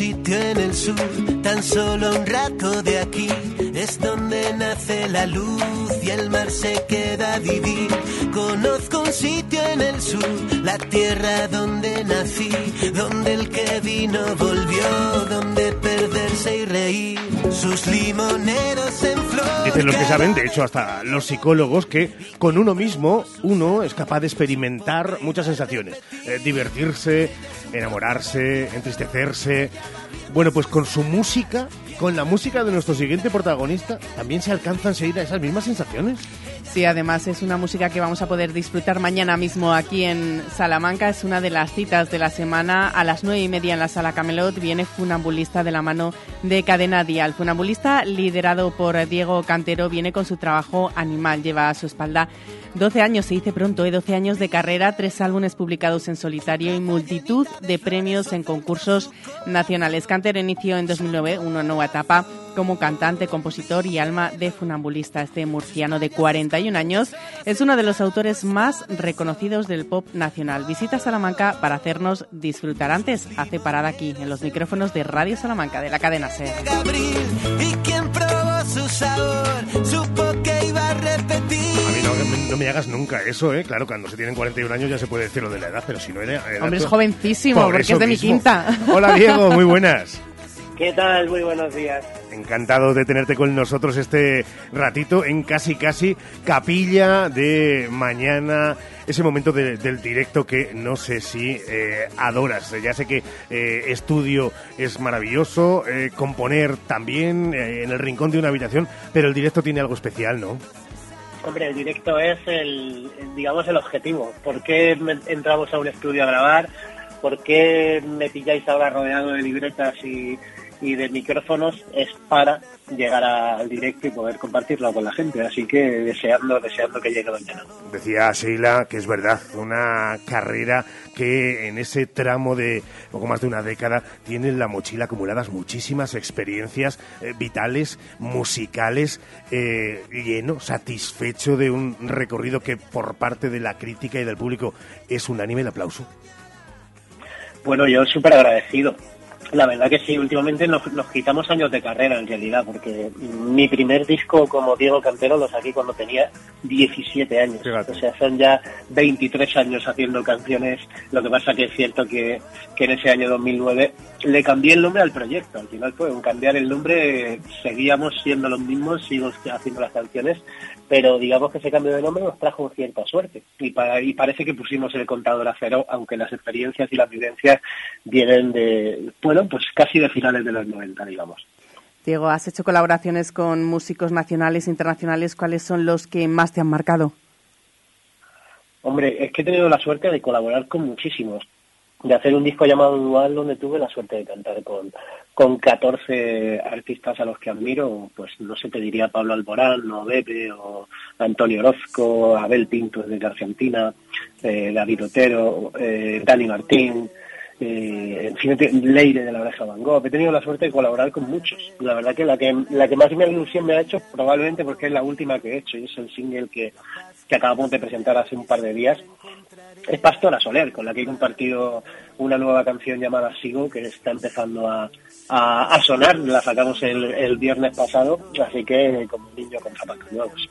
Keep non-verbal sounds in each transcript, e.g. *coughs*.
sitio en el sur, tan solo un rato de aquí, es donde nace la luz y el mar se queda a vivir. Conozco un sitio en el sur, la tierra donde nací, donde el que vino volvió, donde perderse y reír, sus limoneros en flor. Dicen los que saben, de hecho hasta los psicólogos, que con uno mismo uno es capaz de experimentar muchas sensaciones. Eh, divertirse, enamorarse, entristecerse. Bueno, pues con su música, con la música de nuestro siguiente protagonista, también se alcanzan a seguir a esas mismas sensaciones. Sí, además es una música que vamos a poder disfrutar mañana mismo aquí en Salamanca. Es una de las citas de la semana. A las nueve y media en la sala Camelot viene Funambulista de la mano de Cadena Dial. Funambulista, liderado por Diego Cantero, viene con su trabajo Animal. Lleva a su espalda 12 años, se dice pronto, ¿eh? 12 años de carrera, tres álbumes publicados en solitario y multitud de premios en concursos nacionales. Cantero inició en 2009 una nueva etapa como cantante, compositor y alma de funambulista. Este murciano de 41 años es uno de los autores más reconocidos del pop nacional. Visita Salamanca para hacernos disfrutar. Antes hace parada aquí en los micrófonos de Radio Salamanca de la cadena SER. a mí no, me- no me hagas nunca eso, ¿eh? Claro, cuando se tienen 41 años ya se puede decir lo de la edad, pero si no era... era Hombre, es jovencísimo, Por porque es de mi mismo. quinta. Hola Diego, muy buenas. *laughs* ¿Qué tal? Muy buenos días. Encantado de tenerte con nosotros este ratito en casi casi capilla de mañana. Ese momento de- del directo que no sé si eh, adoras. Ya sé que eh, estudio es maravilloso, eh, componer también en el rincón de una habitación, pero el directo tiene algo especial, ¿no? Hombre, el directo es el, digamos, el objetivo. ¿Por qué entramos a un estudio a grabar? ¿Por qué me pilláis ahora rodeado de libretas y, y de micrófonos? Es para llegar al directo y poder compartirlo con la gente. Así que deseando, deseando que llegue mañana. Decía Sheila que es verdad, una carrera que en ese tramo de poco más de una década tiene en la mochila acumuladas muchísimas experiencias eh, vitales, musicales, eh, lleno, satisfecho de un recorrido que por parte de la crítica y del público es unánime el aplauso. Bueno, yo súper agradecido. La verdad que sí, últimamente nos, nos quitamos años de carrera en realidad, porque mi primer disco como Diego Cantero lo saqué cuando tenía 17 años. Fíjate. O sea, son ya 23 años haciendo canciones. Lo que pasa que es cierto que, que en ese año 2009 le cambié el nombre al proyecto. Al final fue un cambiar el nombre, seguíamos siendo los mismos, sigo haciendo las canciones, pero digamos que ese cambio de nombre nos trajo cierta suerte. Y, para, y parece que pusimos el contador a cero, aunque las experiencias y las vivencias vienen de, bueno, pues casi de finales de los 90, digamos. Diego, has hecho colaboraciones con músicos nacionales e internacionales. ¿Cuáles son los que más te han marcado? Hombre, es que he tenido la suerte de colaborar con muchísimos. De hacer un disco llamado Dual donde tuve la suerte de cantar con, con 14 artistas a los que admiro. Pues no sé, te diría Pablo Alborán, o Bebe, o Antonio Orozco, Abel Pintos de Argentina, eh, David Otero, eh, Dani Martín, eh, Leire de la Oreja Van Gogh. He tenido la suerte de colaborar con muchos. La verdad que la que, la que más me ilusión me ha hecho, probablemente porque es la última que he hecho y es el single que, que acabamos de presentar hace un par de días, es Pastora Soler, con la que he compartido una nueva canción llamada Sigo, que está empezando a, a, sonar. La sacamos el, el viernes pasado, así que como un niño con zapatos nuevos.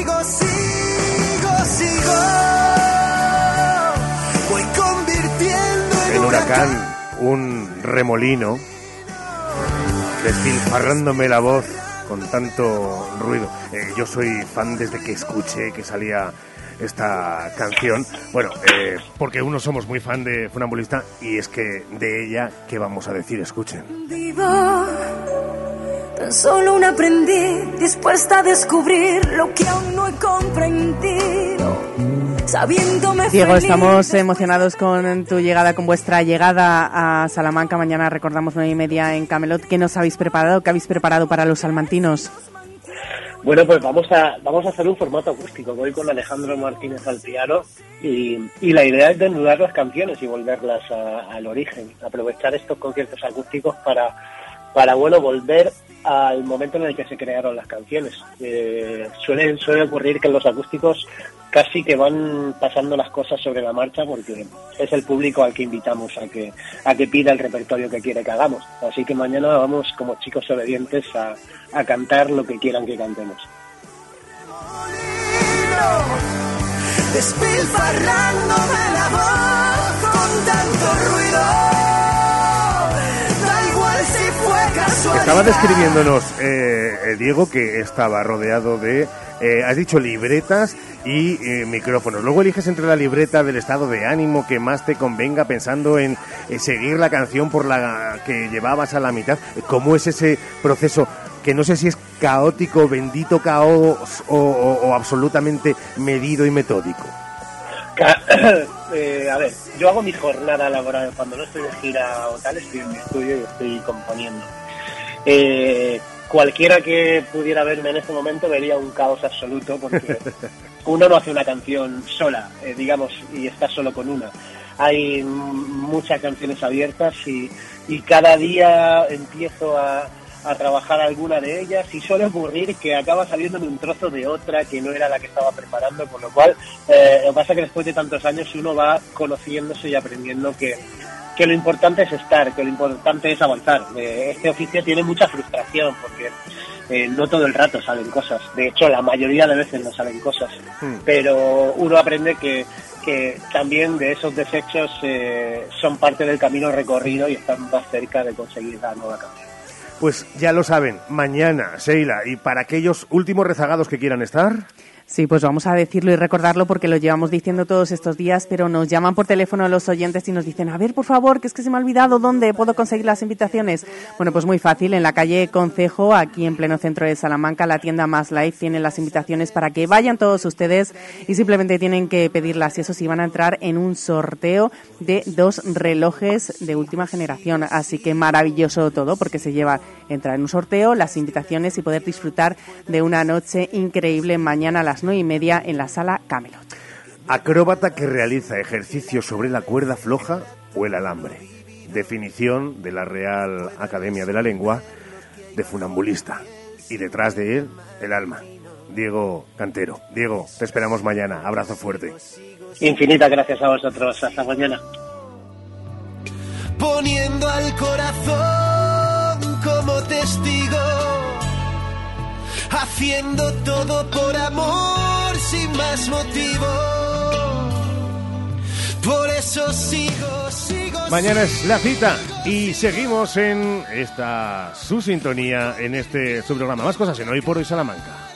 huracán, un remolino, despilfarrándome la voz con tanto ruido. Eh, yo soy fan desde que escuché que salía esta canción. Bueno, eh, porque uno somos muy fan de Funambulista y es que de ella, ¿qué vamos a decir? Escuchen. Vivo tan solo un aprendiz dispuesta a descubrir lo que aún no he comprendido. Diego, estamos emocionados con tu llegada, con vuestra llegada a Salamanca. Mañana recordamos nueve y media en Camelot. ¿Qué nos habéis preparado? ¿Qué habéis preparado para los salmantinos? Bueno, pues vamos a vamos a hacer un formato acústico. Voy con Alejandro Martínez al piano y, y la idea es desnudar las canciones y volverlas a- al origen. Aprovechar estos conciertos acústicos para, para bueno, volver al momento en el que se crearon las canciones. Eh, suele, suele ocurrir que los acústicos casi que van pasando las cosas sobre la marcha porque es el público al que invitamos a que, a pida el repertorio que quiere que hagamos. Así que mañana vamos como chicos obedientes a, a cantar lo que quieran que cantemos. Despilfarrándome la voz con tanto ruido. Estaba describiéndonos, eh, eh, Diego, que estaba rodeado de, eh, has dicho, libretas y eh, micrófonos. Luego eliges entre la libreta del estado de ánimo que más te convenga pensando en seguir la canción por la que llevabas a la mitad. ¿Cómo es ese proceso? Que no sé si es caótico, bendito caos o, absolutamente medido y metódico. *coughs* A ver, yo hago mi jornada laboral cuando no estoy de gira o tal, estoy en mi estudio y estoy componiendo. Eh, cualquiera que pudiera verme en este momento vería un caos absoluto porque *laughs* uno no hace una canción sola, eh, digamos, y está solo con una. Hay muchas canciones abiertas y, y cada día empiezo a, a trabajar alguna de ellas y suele ocurrir que acaba saliéndome un trozo de otra que no era la que estaba preparando, con lo cual eh, lo que pasa es que después de tantos años uno va conociéndose y aprendiendo que, que lo importante es estar, que lo importante es avanzar. Eh, este oficio tiene mucha frustración porque eh, no todo el rato salen cosas. De hecho, la mayoría de veces no salen cosas. Pero uno aprende que, que también de esos desechos eh, son parte del camino recorrido y están más cerca de conseguir la nueva canción. Pues ya lo saben, mañana, Sheila, y para aquellos últimos rezagados que quieran estar... Sí, pues vamos a decirlo y recordarlo porque lo llevamos diciendo todos estos días, pero nos llaman por teléfono los oyentes y nos dicen, a ver, por favor, que es que se me ha olvidado dónde puedo conseguir las invitaciones. Bueno, pues muy fácil, en la calle Concejo, aquí en pleno centro de Salamanca, la tienda Más Life tiene las invitaciones para que vayan todos ustedes y simplemente tienen que pedirlas y eso sí van a entrar en un sorteo de dos relojes de última generación. Así que maravilloso todo porque se lleva entrar en un sorteo, las invitaciones y poder disfrutar de una noche increíble mañana a las nueve y media en la sala Camelot. Acróbata que realiza ejercicio sobre la cuerda floja o el alambre. Definición de la Real Academia de la Lengua de funambulista. Y detrás de él, el alma. Diego Cantero. Diego, te esperamos mañana. Abrazo fuerte. Infinitas gracias a vosotros. Hasta mañana. poniendo al corazón como testigo, haciendo todo por amor sin más motivo. Por eso sigo, sigo. Mañana es la cita y seguimos en esta su sintonía en este su programa. Más cosas en Hoy por Hoy Salamanca.